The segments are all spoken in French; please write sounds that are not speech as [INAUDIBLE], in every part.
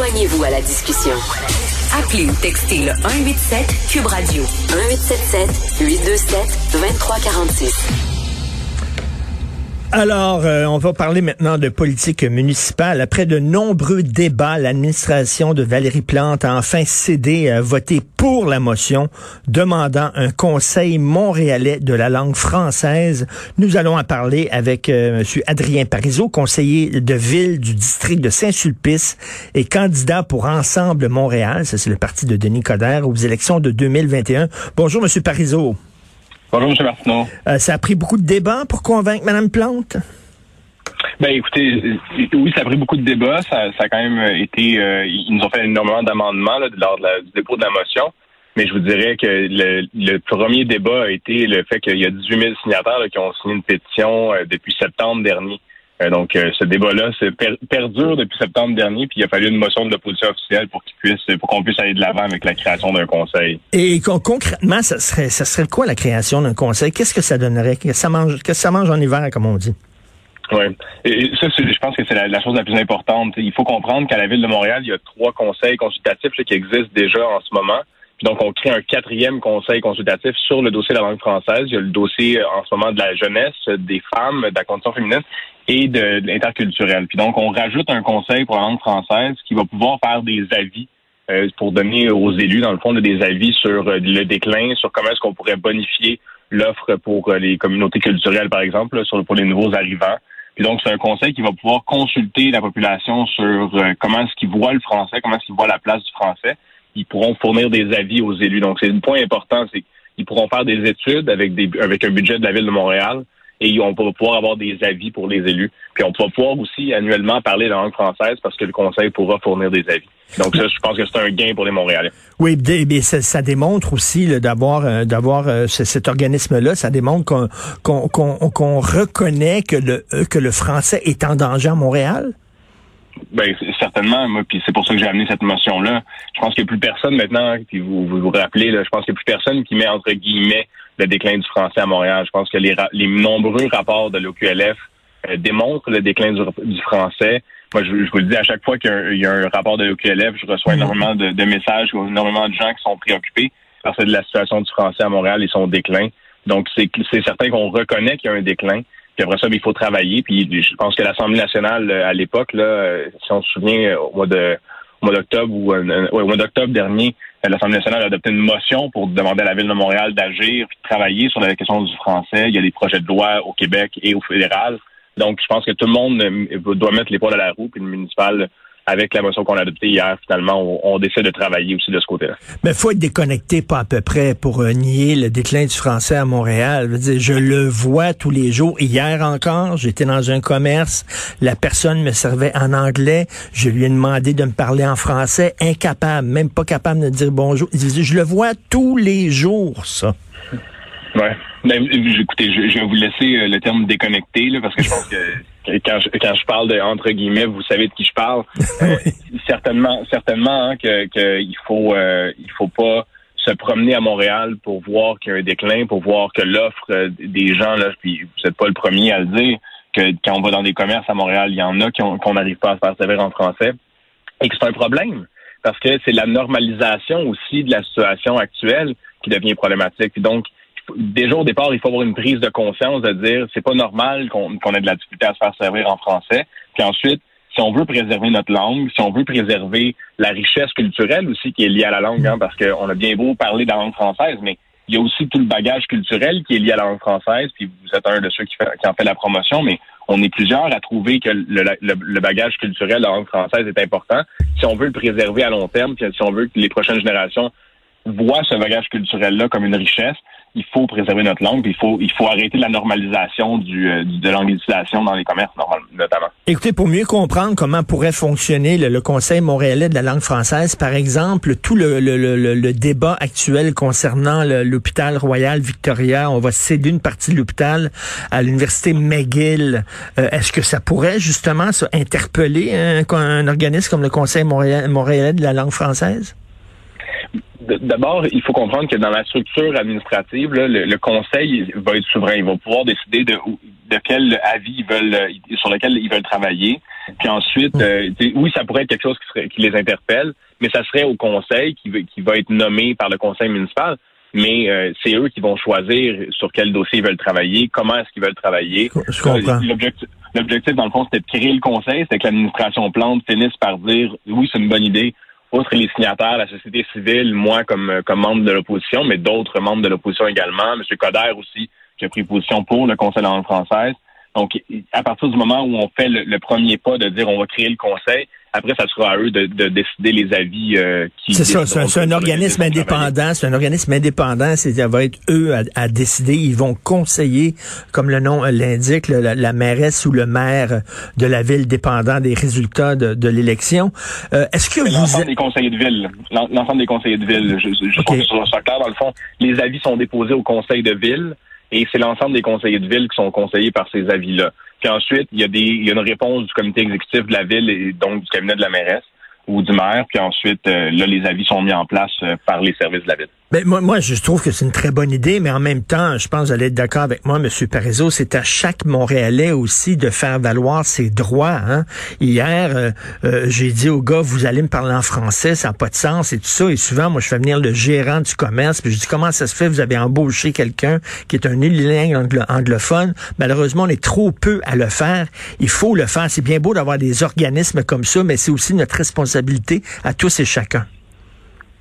Joignez-vous à la discussion. Appelez ou textez le 187 Cube Radio 1877 827 2346. Alors, euh, on va parler maintenant de politique municipale. Après de nombreux débats, l'administration de Valérie Plante a enfin cédé à voter pour la motion demandant un conseil montréalais de la langue française. Nous allons en parler avec euh, M. Adrien Parizeau, conseiller de ville du district de Saint-Sulpice et candidat pour Ensemble Montréal, ça c'est le parti de Denis Coderre, aux élections de 2021. Bonjour, M. Parizeau. Bonjour, M. Martineau. Euh, ça a pris beaucoup de débats pour convaincre Mme Plante? Ben écoutez, euh, oui, ça a pris beaucoup de débats. Ça, a quand même été. Euh, ils nous ont fait énormément d'amendements lors du dépôt de la motion. Mais je vous dirais que le, premier débat a été le fait qu'il y a 18 000 signataires qui ont signé une pétition depuis septembre dernier. Euh, donc, euh, ce débat-là c'est perdure depuis septembre dernier, puis il a fallu une motion de l'opposition officielle pour qu'il puisse, pour qu'on puisse aller de l'avant avec la création d'un conseil. Et concrètement, ça serait, ça serait quoi la création d'un conseil? Qu'est-ce que ça donnerait? Qu'est-ce que ça mange, que ça mange en hiver, comme on dit? Oui. Et ça, je pense que c'est la, chose la plus importante. Il faut comprendre qu'à la Ville de Montréal, il y a trois conseils consultatifs qui existent déjà en ce moment. Donc, on crée un quatrième conseil consultatif sur le dossier de la langue française. Il y a le dossier en ce moment de la jeunesse, des femmes, de la condition féminine et de, l'interculturel. Puis donc, on rajoute un conseil pour la langue française qui va pouvoir faire des avis euh, pour donner aux élus, dans le fond, des avis sur euh, le déclin, sur comment est-ce qu'on pourrait bonifier l'offre pour euh, les communautés culturelles, par exemple, sur, pour les nouveaux arrivants. Puis donc, c'est un conseil qui va pouvoir consulter la population sur comment est-ce qu'ils voient le français, comment est-ce qu'ils voient la place du français. Ils pourront fournir des avis aux élus. Donc, c'est un point important, c'est qu'ils pourront faire des études avec, des, avec un budget de la Ville de Montréal et on va pouvoir avoir des avis pour les élus. Puis on va pouvoir aussi annuellement parler la langue française parce que le Conseil pourra fournir des avis. Donc ça, je pense que c'est un gain pour les Montréalais. Oui, mais ça, démontre aussi d'avoir euh, d'avoir euh, cet organisme-là, ça démontre qu'on reconnaît que le euh, que le français est en danger à Montréal. Ben certainement, moi, puis c'est pour ça que j'ai amené cette motion-là. Je pense qu'il n'y a plus personne maintenant, puis vous vous, vous rappelez, là, je pense qu'il n'y a plus personne qui met entre guillemets le déclin du français à Montréal. Je pense que les, les nombreux rapports de l'OQLF euh, démontrent le déclin du, français. Moi, je, vous le dis, à chaque fois qu'il y, a un rapport de l'OQLF, je reçois mhm. énormément de, de messages, énormément de gens qui sont préoccupés que de la situation du français à Montréal et son déclin. Donc, c'est certain qu'on reconnaît qu'il y a un déclin. Puis après ça, ben, il faut travailler. Puis je pense que l'Assemblée nationale, euh, à l'époque, là, euh, si on se souvient, au mois de au mois d'octobre ou au mois d'octobre dernier, l'Assemblée nationale a adopté une motion pour demander à la Ville de Montréal d'agir et de travailler sur la question du français. Il y a des projets de loi au Québec et au fédéral. Donc, je pense que tout le monde euh, doit mettre l'épaule à la roue, puis le municipal avec la motion qu'on a adoptée hier, finalement, on, décide de travailler aussi de ce côté-là. Mais faut être déconnecté, pas à peu près, pour euh, nier le déclin du français à Montréal. Je, dire, je le vois tous les jours. Hier encore, j'étais dans un commerce, la personne me servait en anglais, je lui ai demandé de me parler en français, incapable, même pas capable de dire bonjour. Je le vois tous les jours, ça. Ouais. Ben, écoutez, je, vais vous laisser euh, le terme déconnecté, là, parce que je pense que quand je, quand je parle de entre guillemets, vous savez de qui je parle. [LAUGHS] Euh, certainement, certainement hein, que qu'il faut euh, il faut pas se promener à Montréal pour voir qu'il y a un déclin, pour voir que l'offre euh, des gens là, puis vous n'êtes pas le premier à le dire, que quand on va dans des commerces à Montréal, il y en a qu'on n'arrive pas à se faire servir en français, et que c'est un problème parce que c'est la normalisation aussi de la situation actuelle qui devient problématique. donc déjà au départ, il faut avoir une prise de conscience de dire c'est pas normal qu'on ait de la difficulté à se faire servir en français. Puis ensuite, si on veut préserver notre langue, si on veut préserver la richesse culturelle aussi qui est liée à la langue, hein, parce qu'on a bien beau parler de la langue française, mais il y a aussi tout le bagage culturel qui est lié à la langue française, puis vous êtes un de ceux qui, en fait la promotion, mais on est plusieurs à trouver que le, le, bagage culturel de la langue française est important. Si on veut le préserver à long terme, puis si on veut que les prochaines générations voient ce bagage culturel-là comme une richesse, il faut préserver notre langue, il faut il faut arrêter la normalisation du, euh, de l'anglicisation dans les commerces notamment. Écoutez, pour mieux comprendre comment pourrait fonctionner le, Conseil montréalais de la langue française, par exemple, tout le, le, le débat actuel concernant l'hôpital Royal Victoria, on va céder une partie de l'hôpital à l'université McGill. Euh, est-ce que ça pourrait justement ça, interpeller un, un organisme comme le Conseil montréalais de la langue française? D'abord, il faut comprendre que dans la structure administrative, le, conseil va être souverain. Il va pouvoir décider de, de quel avis ils veulent, sur lequel ils veulent travailler. Puis ensuite, mm. euh, oui, ça pourrait être quelque chose qui, serait, qui les interpelle, mais ça serait au conseil qui, qui va être nommé par le conseil municipal. Mais euh, c'est eux qui vont choisir sur quel dossier ils veulent travailler, comment est-ce qu'ils veulent travailler. L'objectif, l'objectif, dans le fond, c'était de créer le conseil, c'était que l'administration plante finisse par dire oui, c'est une bonne idée, outre les signataires, la société civile, moi comme, euh, comme membre de l'opposition, mais d'autres membres de l'opposition également, M. Coder aussi, qui a pris position pour le Conseil langue française. Donc, à partir du moment où on fait le, premier pas de dire on va créer le conseil, après, ça sera à eux de, décider les avis euh, qui. C'est ça, c'est un, organisme indépendant. C'est un organisme indépendant. C'est ça va être eux à, décider. Ils vont conseiller, comme le nom l'indique, la, mairesse ou le maire de la ville, dépendant des résultats de, l'élection. Euh, est-ce que vous l'ensemble des conseillers de ville, l'ensemble des conseillers de ville, je, je, okay. que clair dans le fond, les avis sont déposés au conseil de ville et c'est l'ensemble des conseillers de ville qui sont conseillés par ces avis-là. Puis ensuite, il y a des il y a une réponse du comité exécutif de la ville et donc du cabinet de la mairesse ou du maire, puis ensuite, euh, là, les avis sont mis en place euh, par les services de la ville. Ben, moi, moi, je trouve que c'est une très bonne idée, mais en même temps, je pense que vous allez être d'accord avec moi, M. Parizeau, c'est à chaque Montréalais aussi de faire valoir ses droits. Hein? Hier, euh, euh, j'ai dit au gars, vous allez me parler en français, ça n'a pas de sens et tout ça. Et souvent, moi, je fais venir le gérant du commerce, puis je dis, comment ça se fait, vous avez embauché quelqu'un qui est un unilingue anglophone? Malheureusement, on est trop peu à le faire. Il faut le faire. C'est bien beau d'avoir des organismes comme ça, mais c'est aussi notre responsabilité à tous et chacun.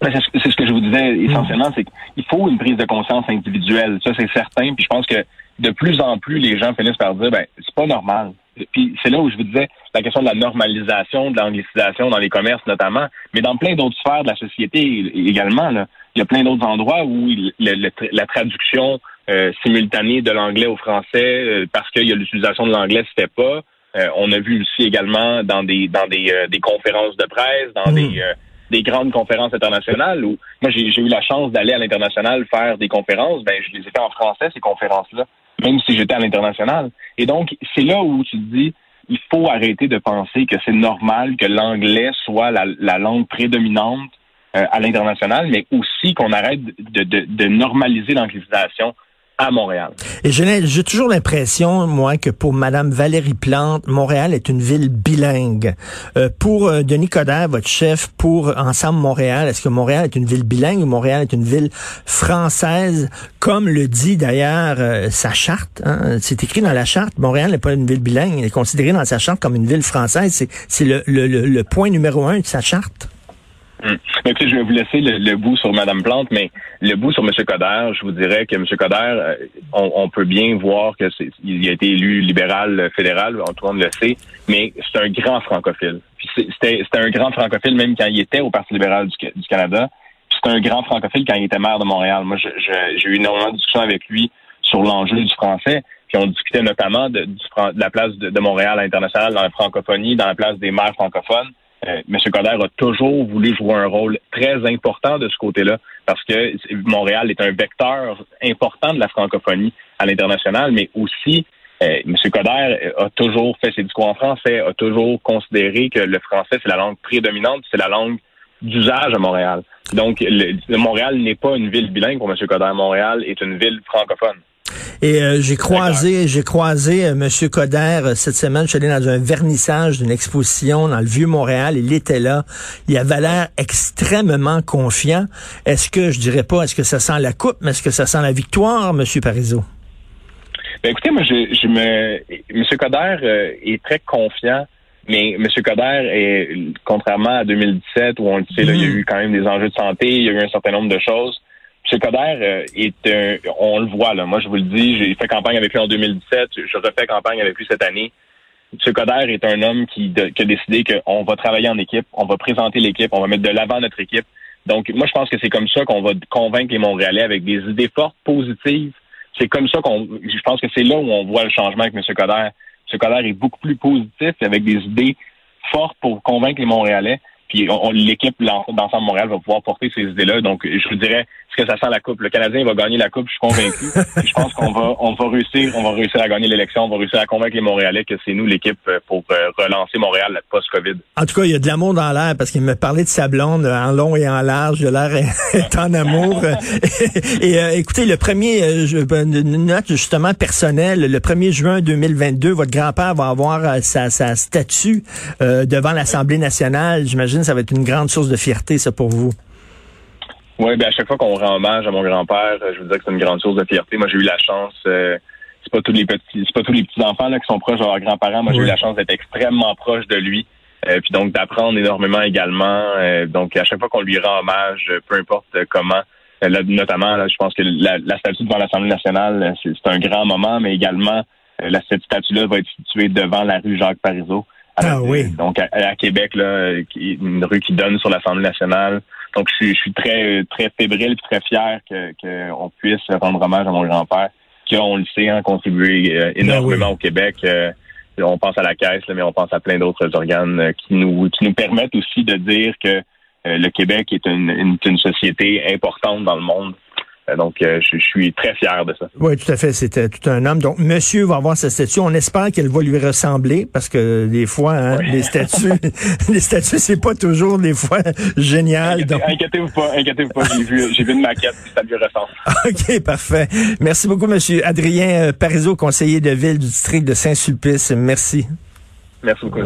Ben, c'est ce que je vous disais essentiellement, c'est qu'il faut une prise de conscience individuelle. Ça, c'est certain. Puis je pense que de plus en plus, les gens finissent par dire, ben, c'est pas normal. Puis c'est là où je vous disais la question de la normalisation, de l'anglicisation dans les commerces notamment, mais dans plein d'autres sphères de la société également. Là. Il y a plein d'autres endroits où la traduction euh, simultanée de l'anglais au français, euh, parce qu'il y a l'utilisation de l'anglais, se fait pas. Euh, on a vu aussi également dans des dans des, des conférences de presse, dans mm. des des grandes conférences internationales où moi j'ai eu la chance d'aller à l'international faire des conférences, ben je les ai fait en français ces conférences-là, même si j'étais à l'international. Et donc c'est là où tu te dis il faut arrêter de penser que c'est normal que l'anglais soit la, langue prédominante euh, à l'international, mais aussi qu'on arrête de, de, normaliser l'anglicisation à Montréal. Et j'ai toujours l'impression, moi, que pour Madame Valérie Plante, Montréal est une ville bilingue. Euh, pour euh, Denis Coderre, votre chef, pour Ensemble Montréal, est-ce que Montréal est une ville bilingue ou Montréal est une ville française, comme le dit d'ailleurs euh, sa charte? Hein? C'est écrit dans la charte. Montréal n'est pas une ville bilingue, elle est considérée dans sa charte comme une ville française. C'est le, le, le point numéro un de sa charte. Hum. je vais vous laisser le, bout sur Mme Plante, mais le bout sur M. Coder, je vous dirais que M. Coder, euh, on, peut bien voir que il a été élu libéral fédéral, tout le monde le sait, mais c'est un grand francophile. C'était un grand francophile même quand il était au Parti libéral du, Canada. C'est un grand francophile quand il était maire de Montréal. Moi, j'ai eu énormément de discussions avec lui sur l'enjeu du français. Puis on discutait notamment de, la place de, de Montréal à l'international dans la francophonie, dans la place des maires francophones. Euh, M. Coder a toujours voulu jouer un rôle très important de ce côté-là parce que Montréal est un vecteur important de la francophonie à l'international, mais aussi euh, M. Coder a toujours fait ses discours en français, a toujours considéré que le français, c'est la langue prédominante, c'est la langue d'usage à Montréal. Donc, Montréal n'est pas une ville bilingue pour M. Coder. Montréal est une ville francophone. Et euh, j'ai croisé, j'ai croisé euh, Monsieur Coder euh, cette semaine. Je suis allé dans un vernissage d'une exposition dans le vieux Montréal. Il était là. Il avait l'air extrêmement confiant. Est-ce que je dirais pas, est-ce que ça sent la coupe, mais est-ce que ça sent la victoire, Monsieur Parizeau? Ben, écoutez, moi, je, je me, Monsieur Coder est très confiant. Mais M. Coder est, contrairement à 2017, où on le sait, là, il y a mm. eu quand même des enjeux de santé, il y a eu un certain nombre de choses. M. Coder euh, est un, on le voit là. Moi, je vous le dis, j'ai fait campagne avec lui en 2017, je refais campagne avec lui cette année. M. Coder est un homme qui, qui a décidé qu'on va travailler en équipe, on va présenter l'équipe, on va mettre de l'avant notre équipe. Donc, moi, je pense que c'est comme ça qu'on va convaincre les Montréalais avec des idées fortes, positives. C'est comme ça qu'on, je pense que c'est là où on voit le changement avec M. Coder. M. Coder est beaucoup plus positif avec des idées fortes pour convaincre les Montréalais. Puis l'équipe d'ensemble Montréal va pouvoir porter ces idées-là. Donc, je vous dirais, est-ce que ça sent la coupe? Le Canadien va gagner la coupe, je suis convaincu. [LAUGHS] je pense qu'on va, on va réussir, on va réussir à gagner l'élection, on va réussir à convaincre les Montréalais que c'est nous l'équipe euh, pour euh, relancer Montréal post-Covid. En tout cas, il y a de l'amour dans l'air parce qu'il me parlait de sa blonde en long et en large. De l'air [LAUGHS] est en amour. [LAUGHS] et euh, écoutez, le premier, je, une note justement personnelle, le 1er juin 2022, votre grand-père va avoir sa, sa statue devant l'Assemblée nationale. J'imagine que ça va être une grande source de fierté, ça, pour vous. Oui, ben à chaque fois qu'on rend hommage à mon grand-père, je vous dis que c'est une grande source de fierté. Moi, j'ai eu la chance. Euh, c'est pas tous les petits, c'est pas tous les petits enfants là qui sont proches de leurs grands-parents. Moi, j'ai eu la chance d'être extrêmement proche de lui. Euh, puis donc d'apprendre énormément également. Euh, donc à chaque fois qu'on lui rend hommage, peu importe comment, notamment, là, je pense que la, statue devant l'Assemblée nationale, c'est, un grand moment, mais également la, cette statue-là va être située devant la rue Jacques Parizeau. Ah oui. Donc à, Québec, là, une rue qui donne sur l'Assemblée nationale. Donc, je, suis très très fébrile et très fier qu'on puisse rendre hommage à mon grand-père, qui a, on le sait, hein, contribué euh, ben énormément au Québec. Euh, on pense à la caisse, mais on pense à plein d'autres organes euh, qui nous qui nous permettent aussi de dire que le Québec est une, une société importante dans le monde. Euh, donc, euh, je, suis très fier de ça. Oui, tout à fait. C'était tout un homme. Donc, monsieur va avoir sa statue. On espère qu'elle va lui ressembler parce que des fois, hein, les statues, [LAUGHS] les statues, c'est pas toujours des fois [LAUGHS] génial. Inquiétez-vous pas, inquiétez-vous pas. J'ai vu, j'ai vu une maquette, ça lui ressemble. [LAUGHS] OK, parfait. Merci beaucoup, monsieur Adrien euh, Parizeau, conseiller de ville du district de Saint-Sulpice. Merci. Merci beaucoup.